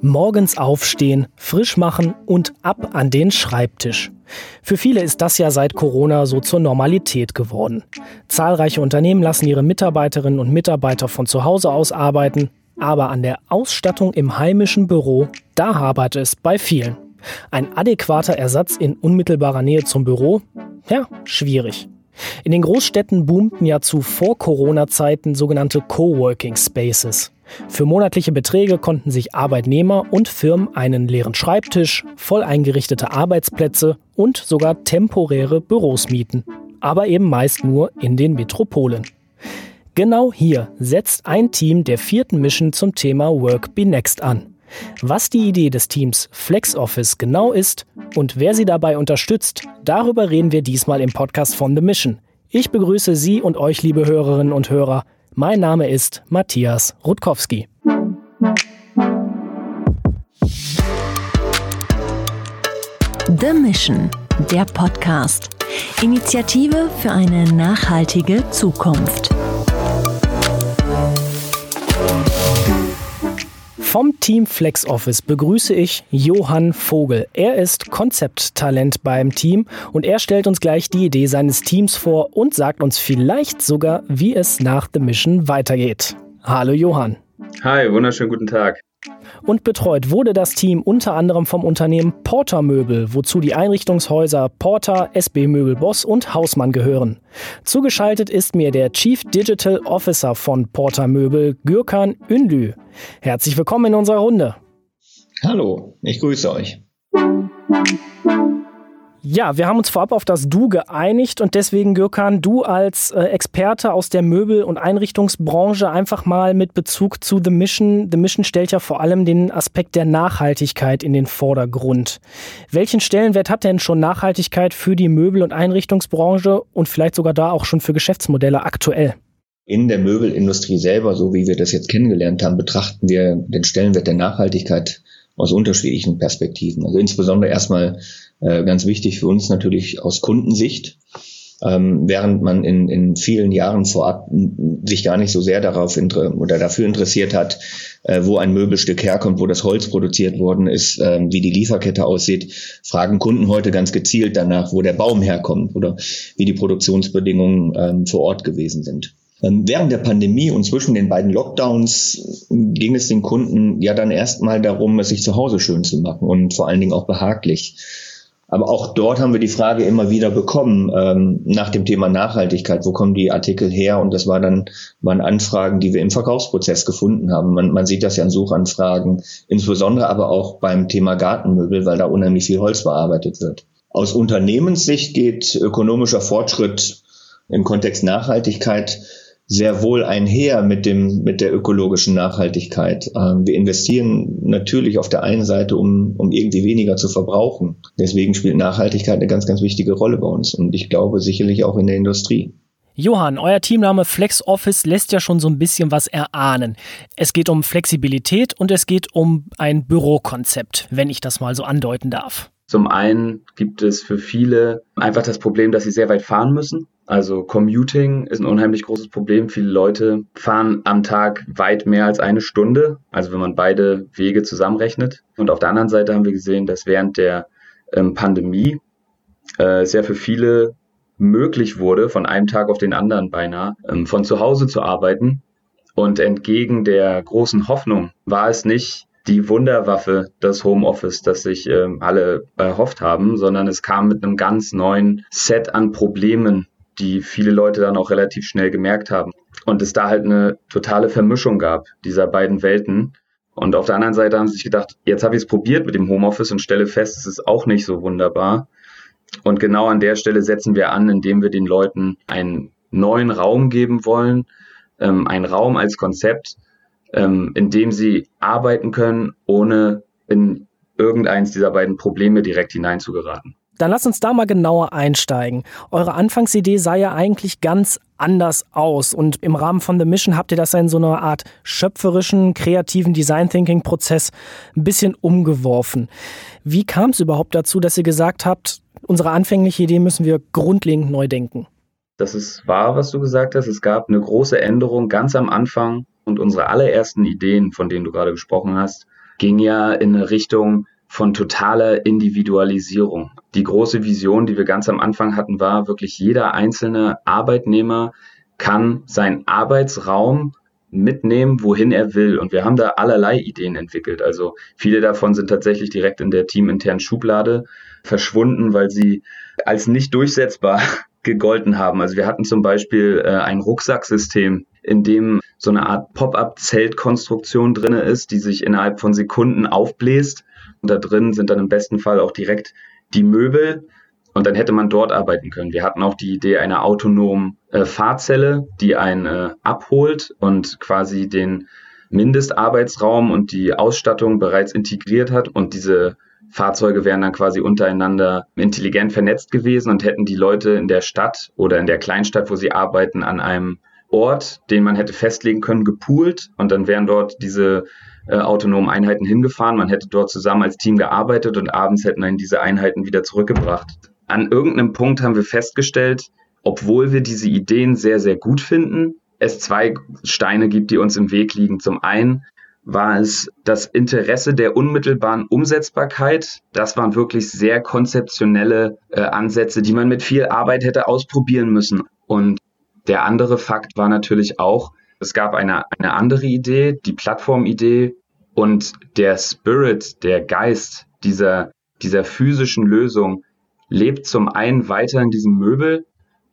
Morgens aufstehen, frisch machen und ab an den Schreibtisch. Für viele ist das ja seit Corona so zur Normalität geworden. Zahlreiche Unternehmen lassen ihre Mitarbeiterinnen und Mitarbeiter von zu Hause aus arbeiten, aber an der Ausstattung im heimischen Büro, da hapert es bei vielen. Ein adäquater Ersatz in unmittelbarer Nähe zum Büro? Ja, schwierig. In den Großstädten boomten ja zu Vor-Corona-Zeiten sogenannte Coworking Spaces. Für monatliche Beträge konnten sich Arbeitnehmer und Firmen einen leeren Schreibtisch, voll eingerichtete Arbeitsplätze und sogar temporäre Büros mieten. Aber eben meist nur in den Metropolen. Genau hier setzt ein Team der vierten Mission zum Thema Work Be Next an. Was die Idee des Teams FlexOffice genau ist und wer sie dabei unterstützt, darüber reden wir diesmal im Podcast von The Mission. Ich begrüße Sie und euch, liebe Hörerinnen und Hörer. Mein Name ist Matthias Rutkowski. The Mission, der Podcast. Initiative für eine nachhaltige Zukunft. Vom Team FlexOffice begrüße ich Johann Vogel. Er ist Konzepttalent beim Team und er stellt uns gleich die Idee seines Teams vor und sagt uns vielleicht sogar, wie es nach The Mission weitergeht. Hallo Johann. Hi, wunderschönen guten Tag. Und betreut wurde das Team unter anderem vom Unternehmen Porter Möbel, wozu die Einrichtungshäuser Porter, SB Möbel Boss und Hausmann gehören. Zugeschaltet ist mir der Chief Digital Officer von Porter Möbel, Gürkan Ünlü. Herzlich willkommen in unserer Runde. Hallo, ich grüße euch. Ja, wir haben uns vorab auf das Du geeinigt und deswegen, Gürkan, du als äh, Experte aus der Möbel- und Einrichtungsbranche einfach mal mit Bezug zu The Mission. The Mission stellt ja vor allem den Aspekt der Nachhaltigkeit in den Vordergrund. Welchen Stellenwert hat denn schon Nachhaltigkeit für die Möbel- und Einrichtungsbranche und vielleicht sogar da auch schon für Geschäftsmodelle aktuell? In der Möbelindustrie selber, so wie wir das jetzt kennengelernt haben, betrachten wir den Stellenwert der Nachhaltigkeit aus unterschiedlichen Perspektiven. Also insbesondere erstmal äh, ganz wichtig für uns natürlich aus Kundensicht. Ähm, während man in, in vielen Jahren vorab sich gar nicht so sehr darauf oder dafür interessiert hat, äh, wo ein Möbelstück herkommt, wo das Holz produziert worden ist, äh, wie die Lieferkette aussieht, fragen Kunden heute ganz gezielt danach, wo der Baum herkommt oder wie die Produktionsbedingungen ähm, vor Ort gewesen sind. Ähm, während der Pandemie und zwischen den beiden Lockdowns ging es den Kunden ja dann erstmal darum, es sich zu Hause schön zu machen und vor allen Dingen auch behaglich. Aber auch dort haben wir die Frage immer wieder bekommen ähm, nach dem Thema Nachhaltigkeit. Wo kommen die Artikel her? Und das war dann, waren Anfragen, die wir im Verkaufsprozess gefunden haben. Man, man sieht das ja in Suchanfragen, insbesondere aber auch beim Thema Gartenmöbel, weil da unheimlich viel Holz bearbeitet wird. Aus Unternehmenssicht geht ökonomischer Fortschritt im Kontext Nachhaltigkeit sehr wohl einher mit dem, mit der ökologischen Nachhaltigkeit. Ähm, wir investieren natürlich auf der einen Seite, um, um irgendwie weniger zu verbrauchen. Deswegen spielt Nachhaltigkeit eine ganz, ganz wichtige Rolle bei uns und ich glaube sicherlich auch in der Industrie. Johann, euer Teamname FlexOffice lässt ja schon so ein bisschen was erahnen. Es geht um Flexibilität und es geht um ein Bürokonzept, wenn ich das mal so andeuten darf. Zum einen gibt es für viele einfach das Problem, dass sie sehr weit fahren müssen. Also Commuting ist ein unheimlich großes Problem. Viele Leute fahren am Tag weit mehr als eine Stunde, also wenn man beide Wege zusammenrechnet. Und auf der anderen Seite haben wir gesehen, dass während der ähm, Pandemie äh, sehr für viele möglich wurde, von einem Tag auf den anderen beinahe, ähm, von zu Hause zu arbeiten. Und entgegen der großen Hoffnung war es nicht die Wunderwaffe des Homeoffice, das sich äh, alle erhofft haben, sondern es kam mit einem ganz neuen Set an Problemen, die viele Leute dann auch relativ schnell gemerkt haben. Und es da halt eine totale Vermischung gab dieser beiden Welten. Und auf der anderen Seite haben sie sich gedacht, jetzt habe ich es probiert mit dem Homeoffice und stelle fest, es ist auch nicht so wunderbar. Und genau an der Stelle setzen wir an, indem wir den Leuten einen neuen Raum geben wollen, ähm, einen Raum als Konzept, ähm, in dem sie arbeiten können, ohne in irgendeins dieser beiden Probleme direkt hineinzugeraten. Dann lass uns da mal genauer einsteigen. Eure Anfangsidee sah ja eigentlich ganz anders aus und im Rahmen von The Mission habt ihr das in so einer Art schöpferischen, kreativen Design Thinking Prozess ein bisschen umgeworfen. Wie kam es überhaupt dazu, dass ihr gesagt habt, unsere anfängliche Idee müssen wir grundlegend neu denken? Das ist wahr, was du gesagt hast. Es gab eine große Änderung ganz am Anfang und unsere allerersten Ideen, von denen du gerade gesprochen hast, ging ja in eine Richtung von totaler Individualisierung. Die große Vision, die wir ganz am Anfang hatten, war wirklich jeder einzelne Arbeitnehmer kann seinen Arbeitsraum mitnehmen, wohin er will. Und wir haben da allerlei Ideen entwickelt. Also viele davon sind tatsächlich direkt in der teaminternen Schublade verschwunden, weil sie als nicht durchsetzbar gegolten haben. Also wir hatten zum Beispiel äh, ein Rucksacksystem, in dem so eine Art Pop-up-Zeltkonstruktion drinne ist, die sich innerhalb von Sekunden aufbläst. Und da drin sind dann im besten Fall auch direkt die Möbel. Und dann hätte man dort arbeiten können. Wir hatten auch die Idee einer autonomen äh, Fahrzelle, die einen äh, abholt und quasi den Mindestarbeitsraum und die Ausstattung bereits integriert hat und diese Fahrzeuge wären dann quasi untereinander intelligent vernetzt gewesen und hätten die Leute in der Stadt oder in der Kleinstadt, wo sie arbeiten, an einem Ort, den man hätte festlegen können, gepoolt und dann wären dort diese äh, autonomen Einheiten hingefahren. Man hätte dort zusammen als Team gearbeitet und abends hätten dann diese Einheiten wieder zurückgebracht. An irgendeinem Punkt haben wir festgestellt, obwohl wir diese Ideen sehr, sehr gut finden, es zwei Steine gibt, die uns im Weg liegen. Zum einen war es das Interesse der unmittelbaren Umsetzbarkeit. Das waren wirklich sehr konzeptionelle äh, Ansätze, die man mit viel Arbeit hätte ausprobieren müssen. Und der andere Fakt war natürlich auch, es gab eine, eine andere Idee, die Plattformidee und der Spirit, der Geist dieser, dieser physischen Lösung lebt zum einen weiter in diesem Möbel,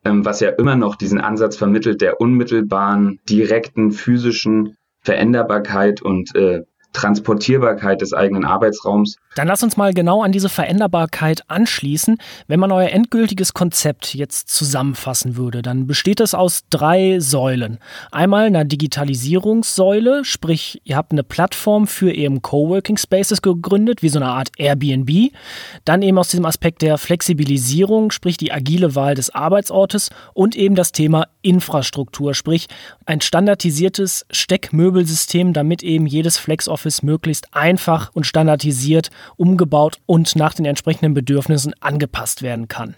ähm, was ja immer noch diesen Ansatz vermittelt der unmittelbaren, direkten, physischen Veränderbarkeit und äh, Transportierbarkeit des eigenen Arbeitsraums. Dann lass uns mal genau an diese Veränderbarkeit anschließen. Wenn man euer endgültiges Konzept jetzt zusammenfassen würde, dann besteht es aus drei Säulen. Einmal einer Digitalisierungssäule, sprich, ihr habt eine Plattform für eben Coworking Spaces gegründet, wie so eine Art Airbnb. Dann eben aus diesem Aspekt der Flexibilisierung, sprich die agile Wahl des Arbeitsortes und eben das Thema Infrastruktur, sprich ein standardisiertes Steckmöbelsystem, damit eben jedes Flex-Office Office möglichst einfach und standardisiert umgebaut und nach den entsprechenden Bedürfnissen angepasst werden kann.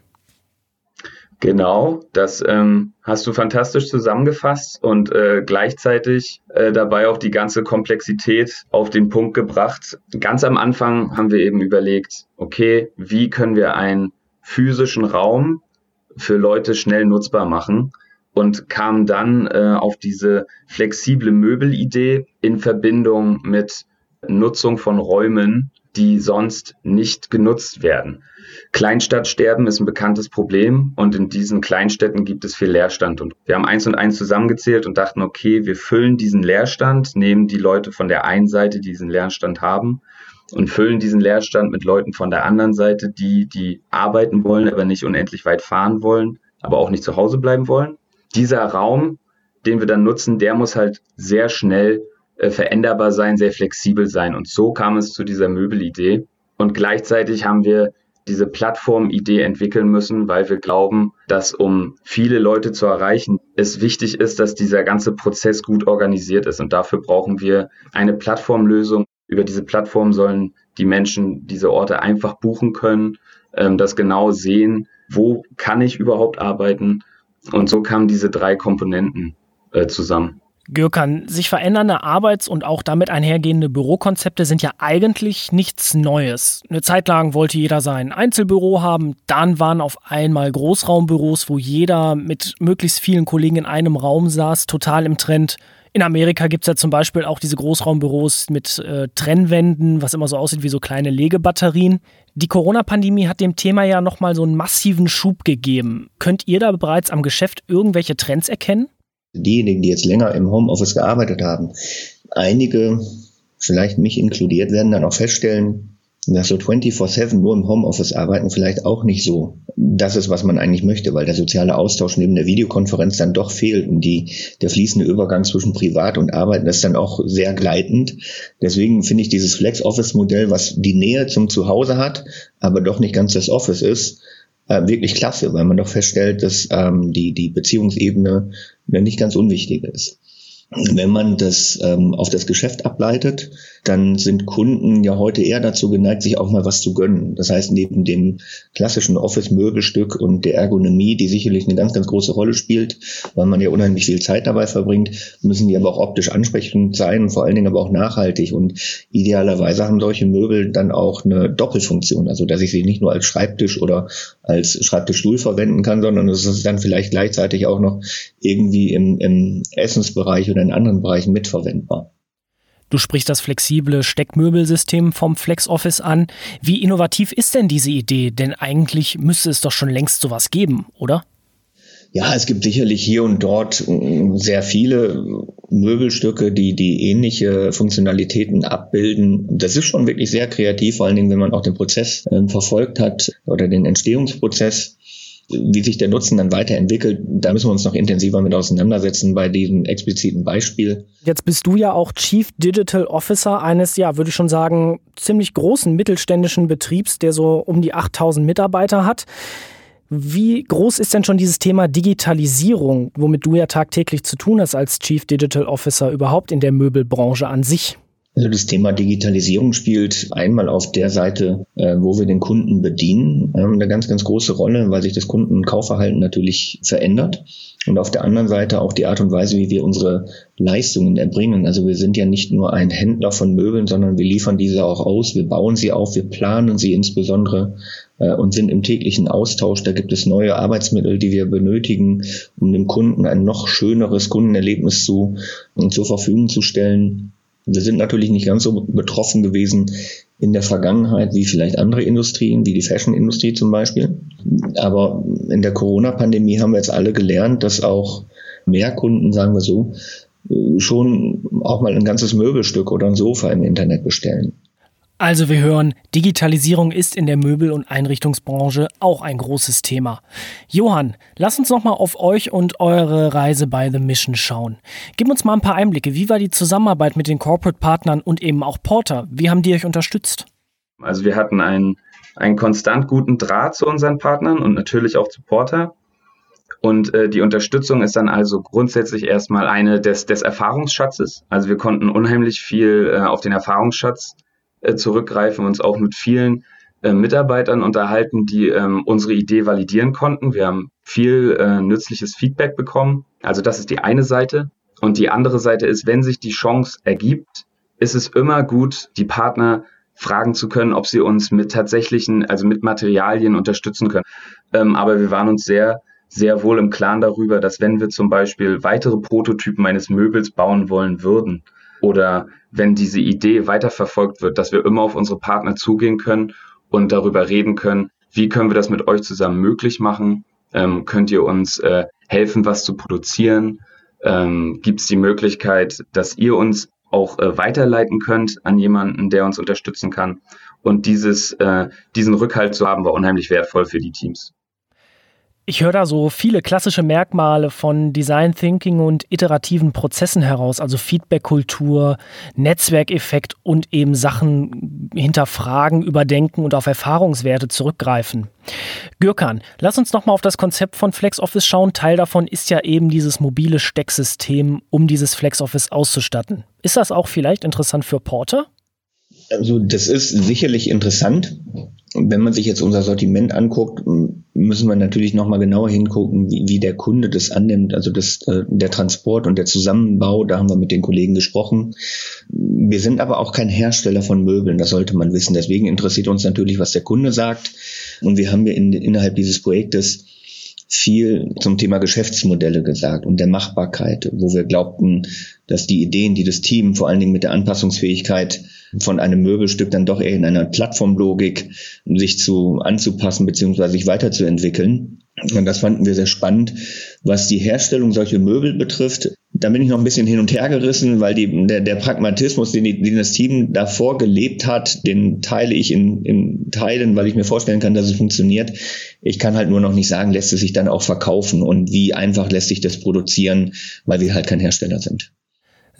Genau, das ähm, hast du fantastisch zusammengefasst und äh, gleichzeitig äh, dabei auch die ganze Komplexität auf den Punkt gebracht. Ganz am Anfang haben wir eben überlegt, okay, wie können wir einen physischen Raum für Leute schnell nutzbar machen? Und kam dann äh, auf diese flexible Möbelidee in Verbindung mit Nutzung von Räumen, die sonst nicht genutzt werden. Kleinstadtsterben ist ein bekanntes Problem und in diesen Kleinstädten gibt es viel Leerstand. Und wir haben eins und eins zusammengezählt und dachten, okay, wir füllen diesen Leerstand, nehmen die Leute von der einen Seite, die diesen Leerstand haben, und füllen diesen Leerstand mit Leuten von der anderen Seite, die, die arbeiten wollen, aber nicht unendlich weit fahren wollen, aber auch nicht zu Hause bleiben wollen dieser Raum, den wir dann nutzen, der muss halt sehr schnell äh, veränderbar sein, sehr flexibel sein. Und so kam es zu dieser Möbelidee. Und gleichzeitig haben wir diese Plattformidee entwickeln müssen, weil wir glauben, dass um viele Leute zu erreichen, es wichtig ist, dass dieser ganze Prozess gut organisiert ist. Und dafür brauchen wir eine Plattformlösung. Über diese Plattform sollen die Menschen diese Orte einfach buchen können, ähm, das genau sehen, wo kann ich überhaupt arbeiten und so kamen diese drei Komponenten äh, zusammen. Gürkan, sich verändernde Arbeits- und auch damit einhergehende Bürokonzepte sind ja eigentlich nichts Neues. Eine Zeit lang wollte jeder sein Einzelbüro haben, dann waren auf einmal Großraumbüros, wo jeder mit möglichst vielen Kollegen in einem Raum saß, total im Trend. In Amerika gibt es ja zum Beispiel auch diese Großraumbüros mit äh, Trennwänden, was immer so aussieht wie so kleine Legebatterien. Die Corona-Pandemie hat dem Thema ja nochmal so einen massiven Schub gegeben. Könnt ihr da bereits am Geschäft irgendwelche Trends erkennen? Diejenigen, die jetzt länger im Homeoffice gearbeitet haben, einige, vielleicht mich inkludiert, werden dann auch feststellen, dass so 24-7 nur im Homeoffice arbeiten vielleicht auch nicht so das ist, was man eigentlich möchte, weil der soziale Austausch neben der Videokonferenz dann doch fehlt und die, der fließende Übergang zwischen Privat und Arbeiten ist dann auch sehr gleitend. Deswegen finde ich dieses Flex-Office-Modell, was die Nähe zum Zuhause hat, aber doch nicht ganz das Office ist, äh, wirklich klasse, weil man doch feststellt, dass ähm, die, die Beziehungsebene nicht ganz unwichtig ist. Wenn man das ähm, auf das Geschäft ableitet, dann sind Kunden ja heute eher dazu geneigt, sich auch mal was zu gönnen. Das heißt, neben dem klassischen Office-Möbelstück und der Ergonomie, die sicherlich eine ganz, ganz große Rolle spielt, weil man ja unheimlich viel Zeit dabei verbringt, müssen die aber auch optisch ansprechend sein, vor allen Dingen aber auch nachhaltig. Und idealerweise haben solche Möbel dann auch eine Doppelfunktion, also dass ich sie nicht nur als Schreibtisch oder als Schreibtischstuhl verwenden kann, sondern es dann vielleicht gleichzeitig auch noch irgendwie im, im Essensbereich oder in anderen Bereichen mitverwendbar. Du sprichst das flexible Steckmöbelsystem vom FlexOffice an. Wie innovativ ist denn diese Idee? Denn eigentlich müsste es doch schon längst sowas geben, oder? Ja, es gibt sicherlich hier und dort äh, sehr viele Möbelstücke, die die ähnliche Funktionalitäten abbilden. Das ist schon wirklich sehr kreativ, vor allen Dingen, wenn man auch den Prozess äh, verfolgt hat oder den Entstehungsprozess wie sich der Nutzen dann weiterentwickelt, da müssen wir uns noch intensiver mit auseinandersetzen bei diesem expliziten Beispiel. Jetzt bist du ja auch Chief Digital Officer eines, ja, würde ich schon sagen, ziemlich großen mittelständischen Betriebs, der so um die 8000 Mitarbeiter hat. Wie groß ist denn schon dieses Thema Digitalisierung, womit du ja tagtäglich zu tun hast als Chief Digital Officer überhaupt in der Möbelbranche an sich? Also das Thema Digitalisierung spielt einmal auf der Seite, äh, wo wir den Kunden bedienen, ähm, eine ganz, ganz große Rolle, weil sich das Kundenkaufverhalten natürlich verändert. Und auf der anderen Seite auch die Art und Weise, wie wir unsere Leistungen erbringen. Also wir sind ja nicht nur ein Händler von Möbeln, sondern wir liefern diese auch aus, wir bauen sie auf, wir planen sie insbesondere äh, und sind im täglichen Austausch. Da gibt es neue Arbeitsmittel, die wir benötigen, um dem Kunden ein noch schöneres Kundenerlebnis zu, zur Verfügung zu stellen. Wir sind natürlich nicht ganz so betroffen gewesen in der Vergangenheit wie vielleicht andere Industrien, wie die Fashion-Industrie zum Beispiel. Aber in der Corona-Pandemie haben wir jetzt alle gelernt, dass auch mehr Kunden, sagen wir so, schon auch mal ein ganzes Möbelstück oder ein Sofa im Internet bestellen. Also wir hören, Digitalisierung ist in der Möbel- und Einrichtungsbranche auch ein großes Thema. Johann, lass uns nochmal auf euch und eure Reise bei The Mission schauen. Gib uns mal ein paar Einblicke. Wie war die Zusammenarbeit mit den Corporate-Partnern und eben auch Porter? Wie haben die euch unterstützt? Also wir hatten einen, einen konstant guten Draht zu unseren Partnern und natürlich auch zu Porter. Und äh, die Unterstützung ist dann also grundsätzlich erstmal eine des, des Erfahrungsschatzes. Also wir konnten unheimlich viel äh, auf den Erfahrungsschatz zurückgreifen, uns auch mit vielen äh, Mitarbeitern unterhalten, die ähm, unsere Idee validieren konnten. Wir haben viel äh, nützliches Feedback bekommen. Also das ist die eine Seite. Und die andere Seite ist, wenn sich die Chance ergibt, ist es immer gut, die Partner fragen zu können, ob sie uns mit tatsächlichen, also mit Materialien unterstützen können. Ähm, aber wir waren uns sehr, sehr wohl im Klaren darüber, dass wenn wir zum Beispiel weitere Prototypen eines Möbels bauen wollen würden, oder wenn diese Idee weiterverfolgt wird, dass wir immer auf unsere Partner zugehen können und darüber reden können, wie können wir das mit euch zusammen möglich machen? Ähm, könnt ihr uns äh, helfen, was zu produzieren? Ähm, Gibt es die Möglichkeit, dass ihr uns auch äh, weiterleiten könnt an jemanden, der uns unterstützen kann? Und dieses, äh, diesen Rückhalt zu haben, war unheimlich wertvoll für die Teams. Ich höre da so viele klassische Merkmale von Design Thinking und iterativen Prozessen heraus, also Feedback-Kultur, Netzwerkeffekt und eben Sachen hinterfragen, überdenken und auf Erfahrungswerte zurückgreifen. Gürkan, lass uns nochmal auf das Konzept von FlexOffice schauen. Teil davon ist ja eben dieses mobile Stecksystem, um dieses FlexOffice auszustatten. Ist das auch vielleicht interessant für Porter? Also das ist sicherlich interessant. Wenn man sich jetzt unser Sortiment anguckt, müssen wir natürlich nochmal genauer hingucken, wie, wie, der Kunde das annimmt. Also das, äh, der Transport und der Zusammenbau, da haben wir mit den Kollegen gesprochen. Wir sind aber auch kein Hersteller von Möbeln, das sollte man wissen. Deswegen interessiert uns natürlich, was der Kunde sagt. Und wir haben ja in, innerhalb dieses Projektes viel zum Thema Geschäftsmodelle gesagt und der Machbarkeit, wo wir glaubten, dass die Ideen, die das Team vor allen Dingen mit der Anpassungsfähigkeit von einem Möbelstück dann doch eher in einer Plattformlogik sich zu anzupassen bzw. sich weiterzuentwickeln. Und das fanden wir sehr spannend. Was die Herstellung solcher Möbel betrifft, da bin ich noch ein bisschen hin und her gerissen, weil die, der, der Pragmatismus, den, die, den das Team davor gelebt hat, den teile ich in, in Teilen, weil ich mir vorstellen kann, dass es funktioniert. Ich kann halt nur noch nicht sagen, lässt es sich dann auch verkaufen und wie einfach lässt sich das produzieren, weil wir halt kein Hersteller sind.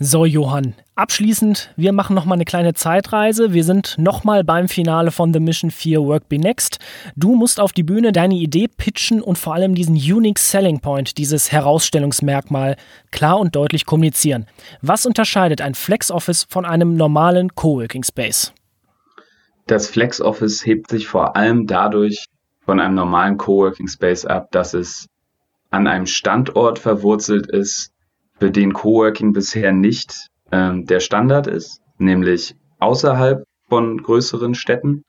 So, Johann, abschließend, wir machen nochmal eine kleine Zeitreise. Wir sind nochmal beim Finale von The Mission 4 Work Be Next. Du musst auf die Bühne deine Idee pitchen und vor allem diesen Unique Selling Point, dieses Herausstellungsmerkmal, klar und deutlich kommunizieren. Was unterscheidet ein Flex Office von einem normalen Coworking Space? Das Flex Office hebt sich vor allem dadurch von einem normalen Coworking Space ab, dass es an einem Standort verwurzelt ist, für den Coworking bisher nicht ähm, der Standard ist, nämlich außerhalb von größeren Städten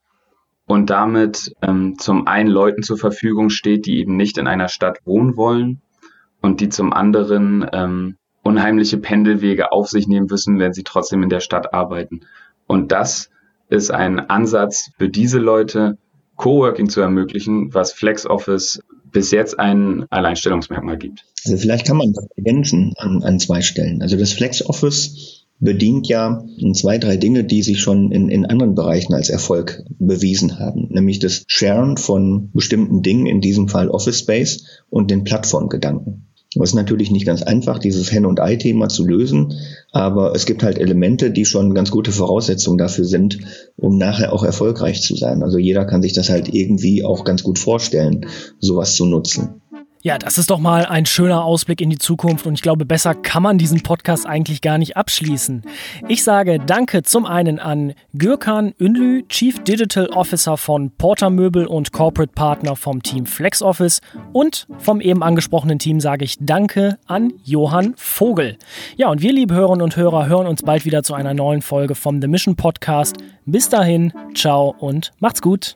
und damit ähm, zum einen Leuten zur Verfügung steht, die eben nicht in einer Stadt wohnen wollen und die zum anderen ähm, unheimliche Pendelwege auf sich nehmen müssen, wenn sie trotzdem in der Stadt arbeiten. Und das ist ein Ansatz für diese Leute, Coworking zu ermöglichen, was FlexOffice bis jetzt ein Alleinstellungsmerkmal gibt. Also vielleicht kann man das ergänzen an, an zwei Stellen. Also das FlexOffice bedient ja zwei, drei Dinge, die sich schon in, in anderen Bereichen als Erfolg bewiesen haben, nämlich das Sharen von bestimmten Dingen, in diesem Fall Office Space und den Plattformgedanken. Es ist natürlich nicht ganz einfach, dieses Hen- und Ei-Thema zu lösen, aber es gibt halt Elemente, die schon ganz gute Voraussetzungen dafür sind, um nachher auch erfolgreich zu sein. Also jeder kann sich das halt irgendwie auch ganz gut vorstellen, sowas zu nutzen. Ja, das ist doch mal ein schöner Ausblick in die Zukunft und ich glaube, besser kann man diesen Podcast eigentlich gar nicht abschließen. Ich sage Danke zum einen an Gürkan Ünlü, Chief Digital Officer von Porter Möbel und Corporate Partner vom Team FlexOffice und vom eben angesprochenen Team sage ich Danke an Johann Vogel. Ja, und wir, liebe Hörerinnen und Hörer, hören uns bald wieder zu einer neuen Folge vom The Mission Podcast. Bis dahin, ciao und macht's gut.